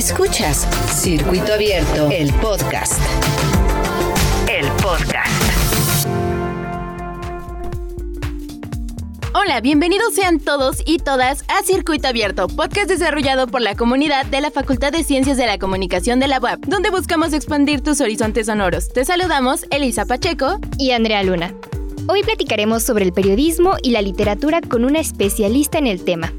Escuchas Circuito Abierto, el podcast. El podcast. Hola, bienvenidos sean todos y todas a Circuito Abierto, podcast desarrollado por la comunidad de la Facultad de Ciencias de la Comunicación de la UAP, donde buscamos expandir tus horizontes sonoros. Te saludamos Elisa Pacheco y Andrea Luna. Hoy platicaremos sobre el periodismo y la literatura con una especialista en el tema.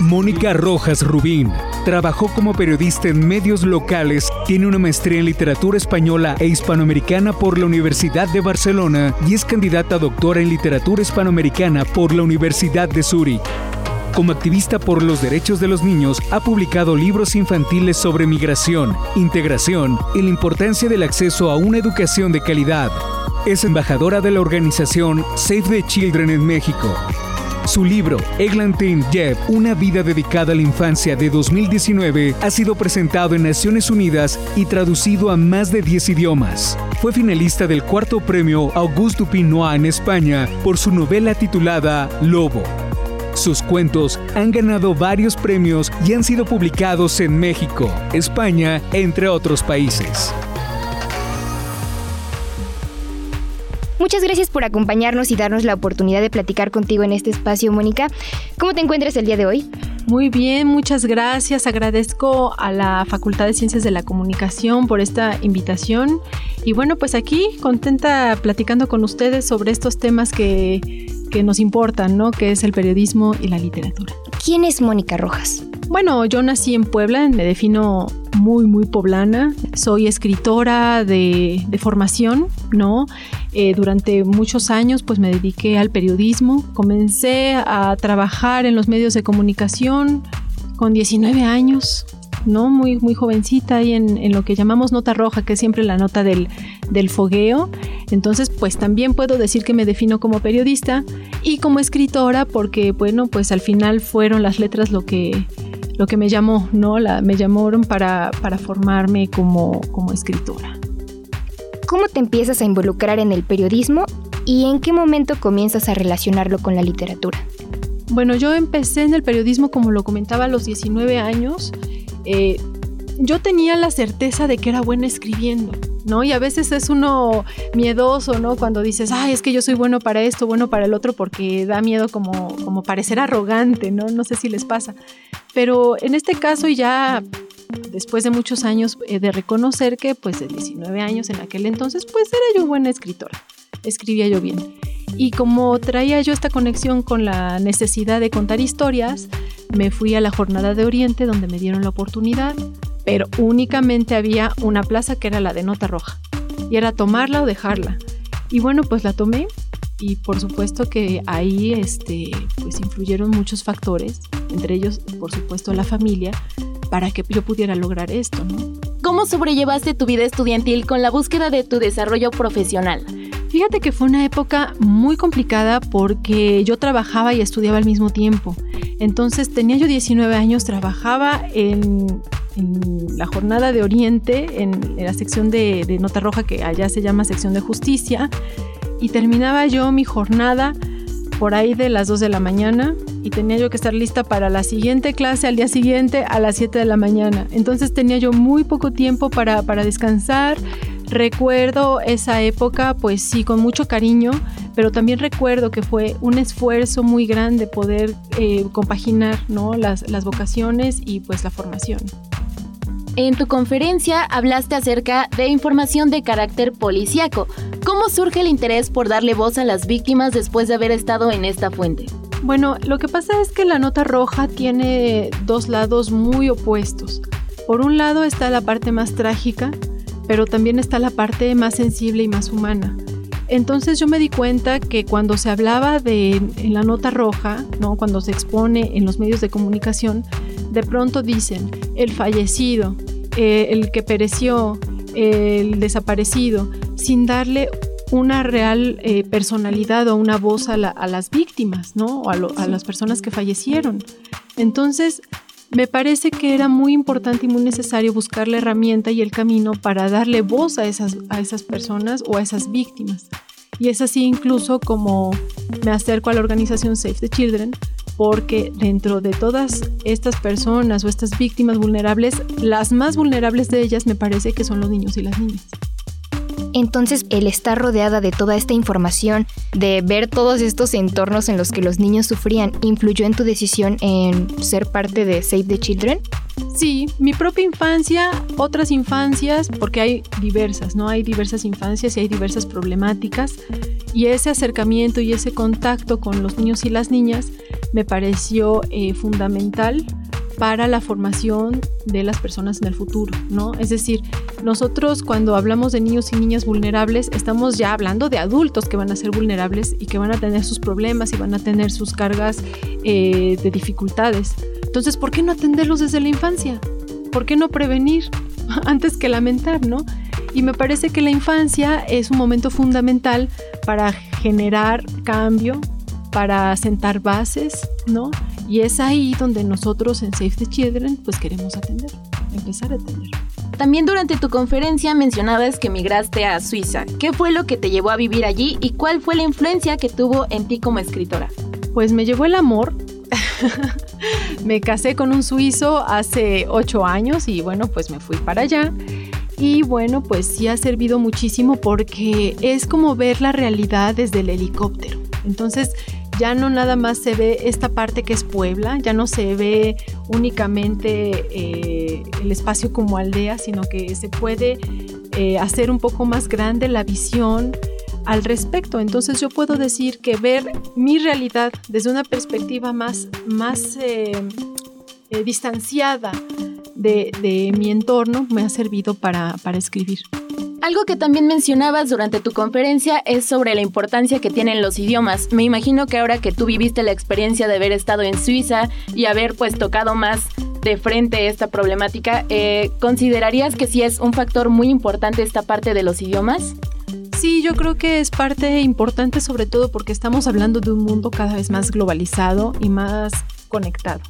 Mónica Rojas. Rubín. Trabajó como periodista en medios locales, tiene una maestría en literatura española e hispanoamericana por la Universidad de Barcelona y es candidata a doctora en literatura hispanoamericana por la Universidad de Zúrich. Como activista por los derechos de los niños, ha publicado libros infantiles sobre migración, integración y la importancia del acceso a una educación de calidad. Es embajadora de la organización Save the Children en México su libro, Eglantin Jeff, una vida dedicada a la infancia de 2019, ha sido presentado en Naciones Unidas y traducido a más de 10 idiomas. Fue finalista del cuarto premio Auguste Pinois en España por su novela titulada Lobo. Sus cuentos han ganado varios premios y han sido publicados en México, España, entre otros países. Muchas gracias por acompañarnos y darnos la oportunidad de platicar contigo en este espacio, Mónica. ¿Cómo te encuentras el día de hoy? Muy bien, muchas gracias. Agradezco a la Facultad de Ciencias de la Comunicación por esta invitación. Y bueno, pues aquí contenta platicando con ustedes sobre estos temas que, que nos importan, ¿no? Que es el periodismo y la literatura. ¿Quién es Mónica Rojas? Bueno, yo nací en Puebla, me defino muy, muy poblana. Soy escritora de, de formación, ¿no? Eh, durante muchos años pues me dediqué al periodismo. Comencé a trabajar en los medios de comunicación con 19 años, ¿no? Muy, muy jovencita ahí en, lo que llamamos nota roja, que es siempre la nota del, del fogueo. Entonces, pues también puedo decir que me defino como periodista y como escritora porque, bueno, pues al final fueron las letras lo que, lo que me llamó, ¿no? La, me llamaron para, para formarme como, como escritora. ¿Cómo te empiezas a involucrar en el periodismo y en qué momento comienzas a relacionarlo con la literatura? Bueno, yo empecé en el periodismo, como lo comentaba, a los 19 años. Eh, yo tenía la certeza de que era buena escribiendo, ¿no? Y a veces es uno miedoso, ¿no? Cuando dices, ay, es que yo soy bueno para esto, bueno para el otro, porque da miedo como, como parecer arrogante, ¿no? No sé si les pasa. Pero en este caso ya después de muchos años eh, de reconocer que pues de 19 años en aquel entonces pues era yo buena escritora, escribía yo bien. Y como traía yo esta conexión con la necesidad de contar historias, me fui a la jornada de Oriente donde me dieron la oportunidad, pero únicamente había una plaza que era la de nota roja. Y era tomarla o dejarla. Y bueno, pues la tomé y por supuesto que ahí este, pues influyeron muchos factores, entre ellos por supuesto la familia, para que yo pudiera lograr esto, ¿no? ¿Cómo sobrellevaste tu vida estudiantil con la búsqueda de tu desarrollo profesional? Fíjate que fue una época muy complicada porque yo trabajaba y estudiaba al mismo tiempo. Entonces tenía yo 19 años, trabajaba en, la jornada de Oriente, en, la sección de, de Nota Roja que allá se llama sección de justicia, y terminaba yo mi jornada por ahí de las 2 de la mañana y tenía yo que estar lista para la siguiente clase al día siguiente a las 7 de la mañana. Entonces tenía yo muy poco tiempo para, descansar. Recuerdo esa época, pues sí, con mucho cariño, pero también recuerdo que fue un esfuerzo muy grande poder eh, compaginar ¿no? las, las vocaciones y pues la formación. En tu conferencia hablaste acerca de información de carácter policíaco. ¿Cómo surge el interés por darle voz a las víctimas después de haber estado en esta fuente? Bueno, lo que pasa es que la nota roja tiene dos lados muy opuestos. Por un lado está la parte más trágica, pero también está la parte más sensible y más humana. Entonces yo me di cuenta que cuando se hablaba de la nota roja, ¿no? cuando se expone en los medios de comunicación, de pronto dicen el fallecido, eh, el que pereció, el desaparecido, sin darle una real eh, personalidad o una voz a, las víctimas, ¿no? O a, las personas que fallecieron. Entonces, me parece que era muy importante y muy necesario buscar la herramienta y el camino para darle voz a esas, a esas personas o a esas víctimas. Y es así incluso como me acerco a la organización Save the Children, porque dentro de todas estas personas o estas víctimas vulnerables, las más vulnerables de ellas me parece que son los niños y las niñas. Entonces, el estar rodeada de toda esta información, de ver todos estos entornos en los que los niños sufrían, ¿influyó en tu decisión en ser parte de Save the Children? Sí, mi propia infancia, otras infancias, porque hay diversas, ¿no? Hay diversas infancias y hay diversas problemáticas. Y ese acercamiento y ese contacto con los niños y las niñas me pareció eh, fundamental para la formación de las personas en el futuro, ¿no? Es decir, nosotros cuando hablamos de niños y niñas vulnerables, estamos ya hablando de adultos que van a ser vulnerables y que van a tener sus problemas y van a tener sus cargas eh, de dificultades. Entonces, ¿por qué no atenderlos desde la infancia? ¿Por qué no prevenir antes que lamentar, no? Y me parece que la infancia es un momento fundamental para generar cambio, para sentar bases, ¿no? Y es ahí donde nosotros en Save the Children pues queremos atender, empezar a atender. También durante tu conferencia mencionabas que migraste a Suiza. ¿Qué fue lo que te llevó a vivir allí y cuál fue la influencia que tuvo en ti como escritora? Pues me llevó el amor. me casé con un suizo hace ocho años y bueno, pues me fui para allá. Y bueno, pues sí ha servido muchísimo porque es como ver la realidad desde el helicóptero. Entonces, ya no nada más se ve esta parte que es Puebla, ya no se ve únicamente eh, el espacio como aldea, sino que se puede eh, hacer un poco más grande la visión al respecto. Entonces yo puedo decir que ver mi realidad desde una perspectiva más, más eh, distanciada de, mi entorno me ha servido para escribir. Algo que también mencionabas durante tu conferencia es sobre la importancia que tienen los idiomas. Me imagino que ahora que tú viviste la experiencia de haber estado en Suiza y haber pues tocado más de frente esta problemática, eh, ¿considerarías que sí es un factor muy importante esta parte de los idiomas? Sí, yo creo que es parte importante sobre todo porque estamos hablando de un mundo cada vez más globalizado y más conectado.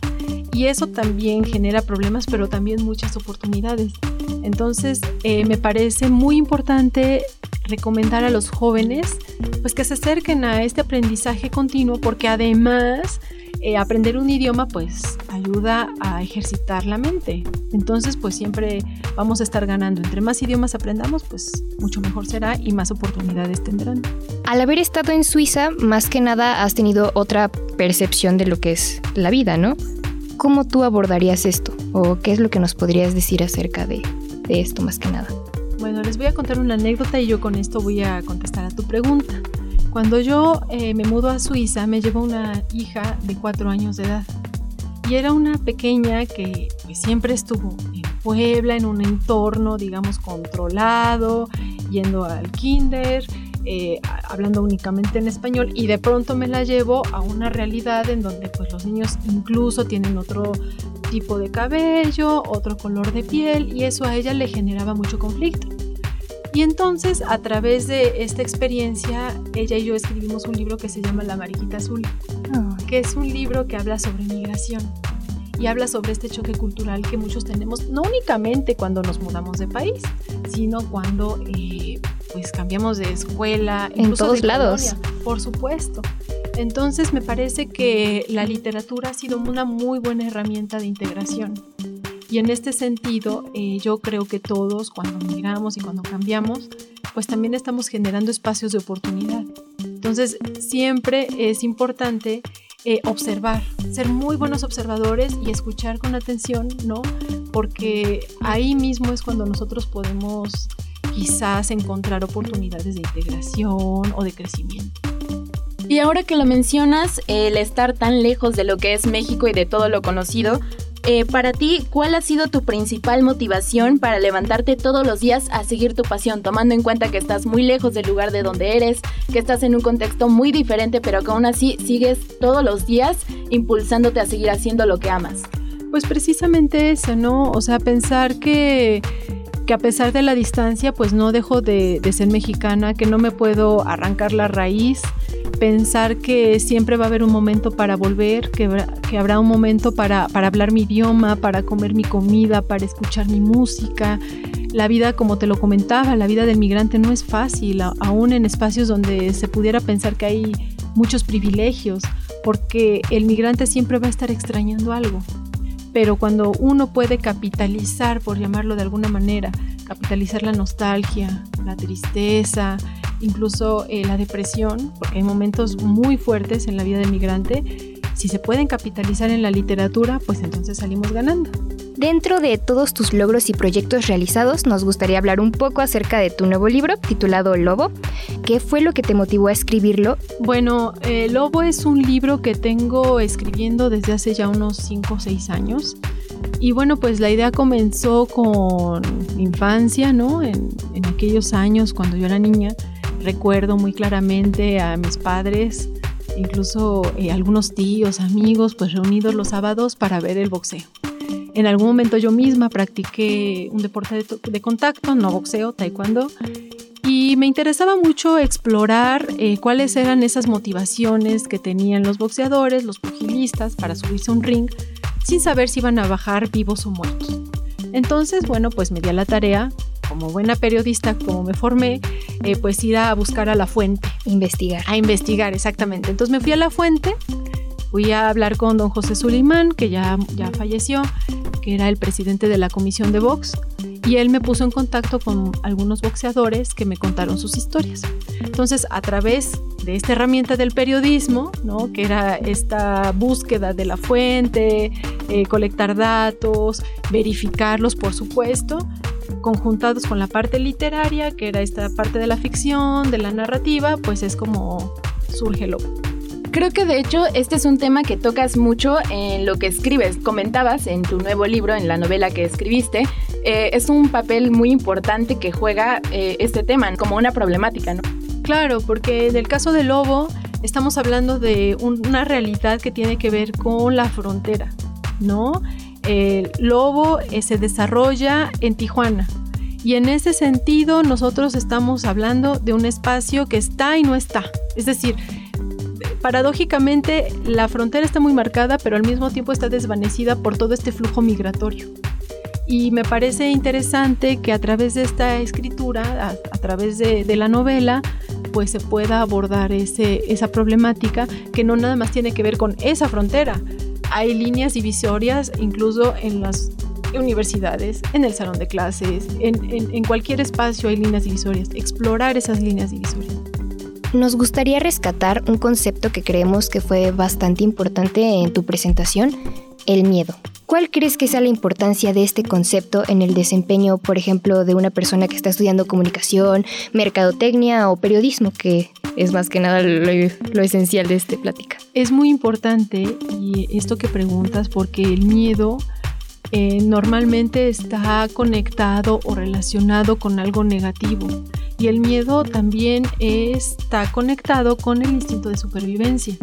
Y eso también genera problemas, pero también muchas oportunidades. Entonces, eh, me parece muy importante recomendar a los jóvenes pues que se acerquen a este aprendizaje continuo porque además eh, aprender un idioma pues ayuda a ejercitar la mente. Entonces pues siempre vamos a estar ganando. Entre más idiomas aprendamos pues mucho mejor será y más oportunidades tendrán. Al haber estado en Suiza, más que nada has tenido otra percepción de lo que es la vida, ¿no? ¿Cómo tú abordarías esto? ¿O qué es lo que nos podrías decir acerca de, esto más que nada? Bueno, les voy a contar una anécdota y yo con esto voy a contestar a tu pregunta. Cuando yo eh, me mudo a Suiza, me llevó una hija de cuatro años de edad. Y era una pequeña que pues, siempre estuvo en Puebla, en un entorno, digamos, controlado, yendo al kinder, eh, hablando únicamente en español y de pronto me la llevo a una realidad en donde pues los niños incluso tienen otro tipo de cabello, otro color de piel y eso a ella le generaba mucho conflicto. Y entonces a través de esta experiencia ella y yo escribimos un libro que se llama La Mariquita Azul, que es un libro que habla sobre migración y habla sobre este choque cultural que muchos tenemos, no únicamente cuando nos mudamos de país, sino cuando eh, pues cambiamos de escuela, en todos lados. por supuesto. Entonces me parece que la literatura ha sido una muy buena herramienta de integración. Y en este sentido, eh, yo creo que todos, cuando migramos y cuando cambiamos, pues también estamos generando espacios de oportunidad. Entonces, siempre es importante eh, observar, ser muy buenos observadores y escuchar con atención, ¿no? Porque ahí mismo es cuando nosotros podemos quizás encontrar oportunidades de integración o de crecimiento. Y ahora que lo mencionas, el estar tan lejos de lo que es México y de todo lo conocido, eh, para ti, ¿cuál ha sido tu principal motivación para levantarte todos los días a seguir tu pasión, tomando en cuenta que estás muy lejos del lugar de donde eres, que estás en un contexto muy diferente, pero que aún así sigues todos los días impulsándote a seguir haciendo lo que amas? Pues precisamente eso, ¿no? O sea, pensar que que a pesar de la distancia, pues no dejo de, ser mexicana, que no me puedo arrancar la raíz, pensar que siempre va a haber un momento para volver, que, habrá un momento para, para hablar mi idioma, para comer mi comida, para escuchar mi música. La vida, como te lo comentaba, la vida del migrante no es fácil, aún en espacios donde se pudiera pensar que hay muchos privilegios, porque el migrante siempre va a estar extrañando algo. Pero cuando uno puede capitalizar, por llamarlo de alguna manera, capitalizar la nostalgia, la tristeza, incluso eh, la depresión, porque hay momentos muy fuertes en la vida del migrante, si se pueden capitalizar en la literatura, pues entonces salimos ganando. Dentro de todos tus logros y proyectos realizados, nos gustaría hablar un poco acerca de tu nuevo libro titulado Lobo. ¿Qué fue lo que te motivó a escribirlo? Bueno, eh, Lobo es un libro que tengo escribiendo desde hace ya unos 5 o 6 años. Y bueno, pues la idea comenzó con mi infancia, ¿no? En, aquellos años cuando yo era niña, recuerdo muy claramente a mis padres, incluso eh, algunos tíos, amigos, pues reunidos los sábados para ver el boxeo. En algún momento yo misma practiqué un deporte de, contacto, no boxeo, taekwondo, y me interesaba mucho explorar eh, cuáles eran esas motivaciones que tenían los boxeadores, los pugilistas para subirse a un ring sin saber si iban a bajar vivos o muertos. Entonces, bueno, pues me di a la tarea, como buena periodista, como me formé, eh, pues ir a buscar a la fuente. Investigar. A investigar, exactamente. Entonces me fui a la fuente Fui a hablar con don José Sulimán, que ya, ya falleció, que era el presidente de la comisión de box, y él me puso en contacto con algunos boxeadores que me contaron sus historias. Entonces, a través de esta herramienta del periodismo, ¿no? que era esta búsqueda de la fuente, eh, colectar datos, verificarlos, por supuesto, conjuntados con la parte literaria, que era esta parte de la ficción, de la narrativa, pues es como surge lo Creo que de hecho este es un tema que tocas mucho en lo que escribes. Comentabas en tu nuevo libro, en la novela que escribiste, eh, es un papel muy importante que juega eh, este tema como una problemática, ¿no? Claro, porque en el caso del lobo estamos hablando de una realidad que tiene que ver con la frontera, ¿no? El lobo eh, se desarrolla en Tijuana, y en ese sentido nosotros estamos hablando de un espacio que está y no está. Es decir, paradójicamente la frontera está muy marcada, pero al mismo tiempo está desvanecida por todo este flujo migratorio. Y me parece interesante que a través de esta escritura, a, través de, la novela, pues se pueda abordar esa problemática que no nada más tiene que ver con esa frontera. Hay líneas divisorias incluso en las universidades, en el salón de clases, en cualquier espacio hay líneas divisorias. Explorar esas líneas divisorias. Nos gustaría rescatar un concepto que creemos que fue bastante importante en tu presentación, el miedo. ¿Cuál crees que sea la importancia de este concepto en el desempeño, por ejemplo, de una persona que está estudiando comunicación, mercadotecnia o periodismo, que es más que nada lo, esencial de esta plática? Es muy importante y esto que preguntas porque el miedo eh, normalmente está conectado o relacionado con algo negativo y el miedo también está conectado con el instinto de supervivencia.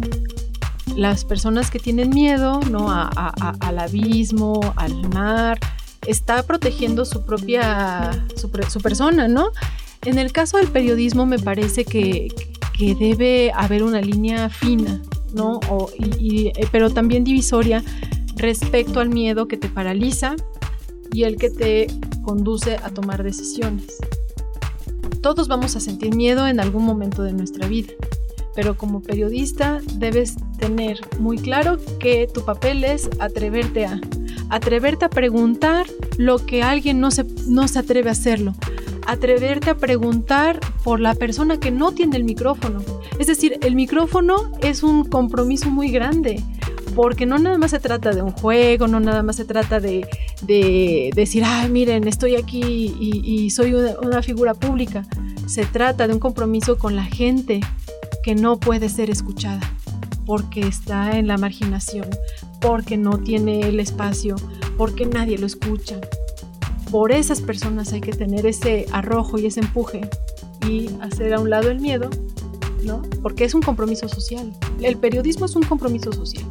Las personas que tienen miedo ¿no? al abismo, al mar, está protegiendo su propia, su, persona, ¿no? En el caso del periodismo me parece que, debe haber una línea fina, ¿no? Eh, pero también divisoria respecto al miedo que te paraliza y el que te conduce a tomar decisiones. Todos vamos a sentir miedo en algún momento de nuestra vida, pero como periodista debes tener muy claro que tu papel es atreverte a, atreverte a preguntar lo que alguien no se, no se atreve a hacerlo, atreverte a preguntar por la persona que no tiene el micrófono. Es decir, el micrófono es un compromiso muy grande porque no nada más se trata de un juego, no nada más se trata de, decir, ah, miren, estoy aquí y, soy una, figura pública. Se trata de un compromiso con la gente que no puede ser escuchada porque está en la marginación, porque no tiene el espacio, porque nadie lo escucha. Por esas personas hay que tener ese arrojo y ese empuje y hacer a un lado el miedo, ¿no? Porque es un compromiso social. El periodismo es un compromiso social.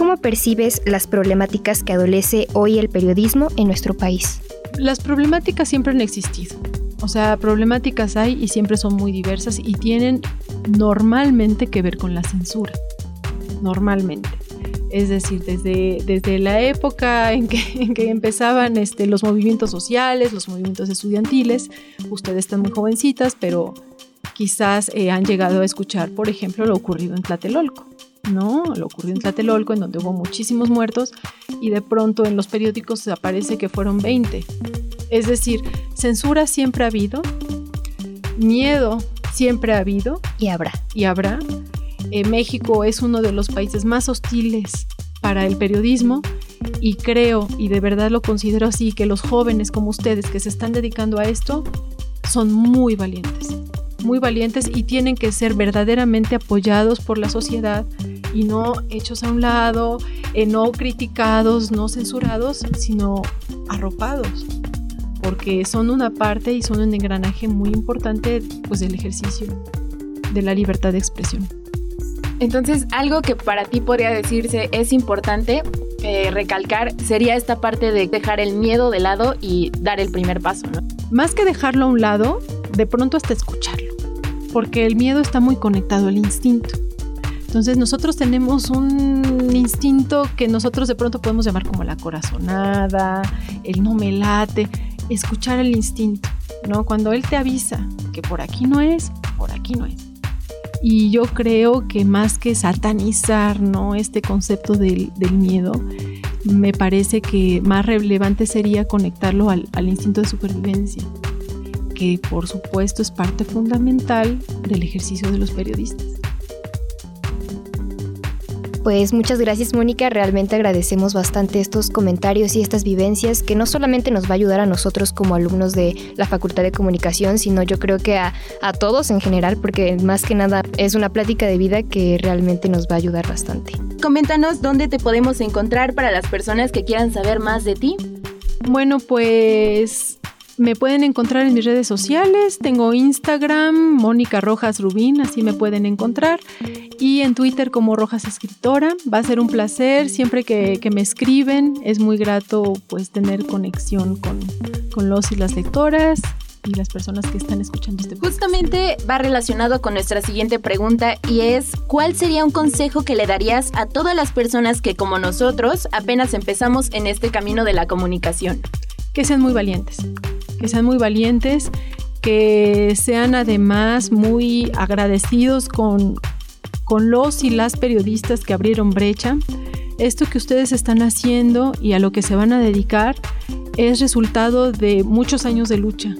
¿Cómo percibes las problemáticas que adolece hoy el periodismo en nuestro país? Las problemáticas siempre han existido. O sea, problemáticas hay y siempre son muy diversas y tienen normalmente que ver con la censura. Normalmente. Es decir, desde, desde la época en que, en empezaban este, los movimientos sociales, los movimientos estudiantiles, ustedes están muy jovencitas, pero quizás eh, han llegado a escuchar, por ejemplo, lo ocurrido en Tlatelolco. ¿No? Lo ocurrió en Tlatelolco, en donde hubo muchísimos muertos y de pronto en los periódicos aparece que fueron 20. Es decir, censura siempre ha habido, miedo siempre ha habido. Y habrá. Y habrá. Eh, México es uno de los países más hostiles para el periodismo y creo, y de verdad lo considero así, que los jóvenes como ustedes que se están dedicando a esto son muy valientes, muy valientes y tienen que ser verdaderamente apoyados por la sociedad y no hechos a un lado, eh, no criticados, no censurados, sino arropados, porque son una parte y son un engranaje muy importante pues, del ejercicio de la libertad de expresión. Entonces, algo que para ti podría decirse es importante eh, recalcar sería esta parte de dejar el miedo de lado y dar el primer paso, ¿no? Más que dejarlo a un lado, de pronto hasta escucharlo, porque el miedo está muy conectado al instinto. Entonces nosotros tenemos un instinto que nosotros de pronto podemos llamar como la corazonada, el no me late, escuchar el instinto, ¿no? Cuando él te avisa que por aquí no es, por aquí no es. Y yo creo que más que satanizar, ¿no? Este concepto del, miedo, me parece que más relevante sería conectarlo al instinto de supervivencia, que por supuesto es parte fundamental del ejercicio de los periodistas. Pues muchas gracias Mónica, realmente agradecemos bastante estos comentarios y estas vivencias que no solamente nos va a ayudar a nosotros como alumnos de la Facultad de Comunicación, sino yo creo que a, todos en general, porque más que nada es una plática de vida que realmente nos va a ayudar bastante. Coméntanos dónde te podemos encontrar para las personas que quieran saber más de ti. Bueno, pues me pueden encontrar en mis redes sociales. Tengo Instagram, Mónica Rojas Rubín, así me pueden encontrar. Y en Twitter como Rojas Escritora. Va a ser un placer siempre que, me escriben. Es muy grato pues tener conexión con, con los y las lectoras y las personas que están escuchando este podcast. Justamente va relacionado con nuestra siguiente pregunta y es ¿cuál sería un consejo que le darías a todas las personas que como nosotros apenas empezamos en este camino de la comunicación? Que sean muy valientes, que sean muy valientes, que sean además muy agradecidos con, con los y las periodistas que abrieron brecha. Esto que ustedes están haciendo y a lo que se van a dedicar es resultado de muchos años de lucha,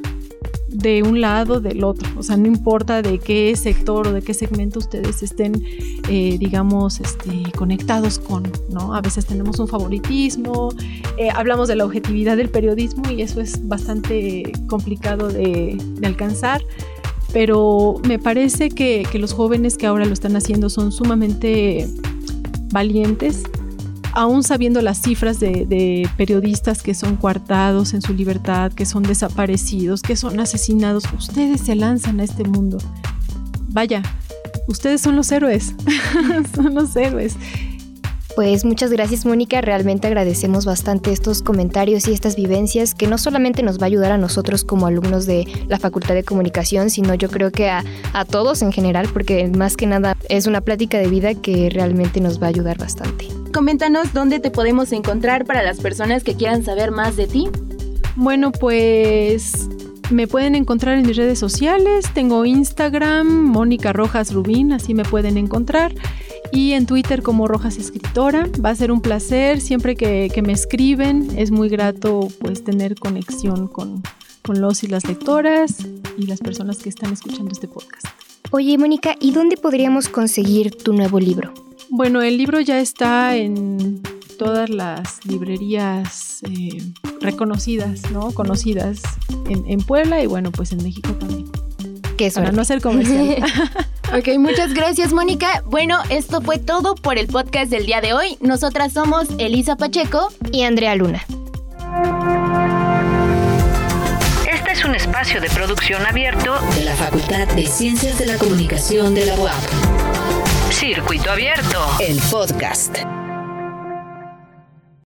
de un lado, del otro. O sea, no importa de qué sector o de qué segmento ustedes estén, eh, digamos, este, conectados con, ¿no? A veces tenemos un favoritismo, eh, hablamos de la objetividad del periodismo y eso es bastante complicado de, alcanzar. Pero me parece que los jóvenes que ahora lo están haciendo son sumamente valientes, aún sabiendo las cifras de, periodistas que son coartados en su libertad, que son desaparecidos, que son asesinados, ustedes se lanzan a este mundo. Vaya, ustedes son los héroes, son los héroes. Pues muchas gracias Mónica, realmente agradecemos bastante estos comentarios y estas vivencias que no solamente nos va a ayudar a nosotros como alumnos de la Facultad de Comunicación, sino yo creo que a, a todos en general, porque más que nada es una plática de vida que realmente nos va a ayudar bastante. Coméntanos dónde te podemos encontrar para las personas que quieran saber más de ti. Bueno, pues me pueden encontrar en mis redes sociales. Tengo Instagram, Mónica Rojas Rubín, así me pueden encontrar. Y en Twitter como Rojas Escritora. Va a ser un placer siempre que, me escriben. Es muy grato pues tener conexión con, con los y las lectoras y las personas que están escuchando este podcast. Oye, Mónica, ¿y dónde podríamos conseguir tu nuevo libro? Bueno, el libro ya está en todas las librerías eh, reconocidas, ¿no? Conocidas en, Puebla y bueno, pues en México también. Qué Para no ser comercial. ok, muchas gracias, Mónica. Bueno, esto fue todo por el podcast del día de hoy. Nosotras somos Elisa Pacheco y Andrea Luna. Este es un espacio de producción abierto de la Facultad de Ciencias de la Comunicación de la UAP. Circuito Abierto, el podcast.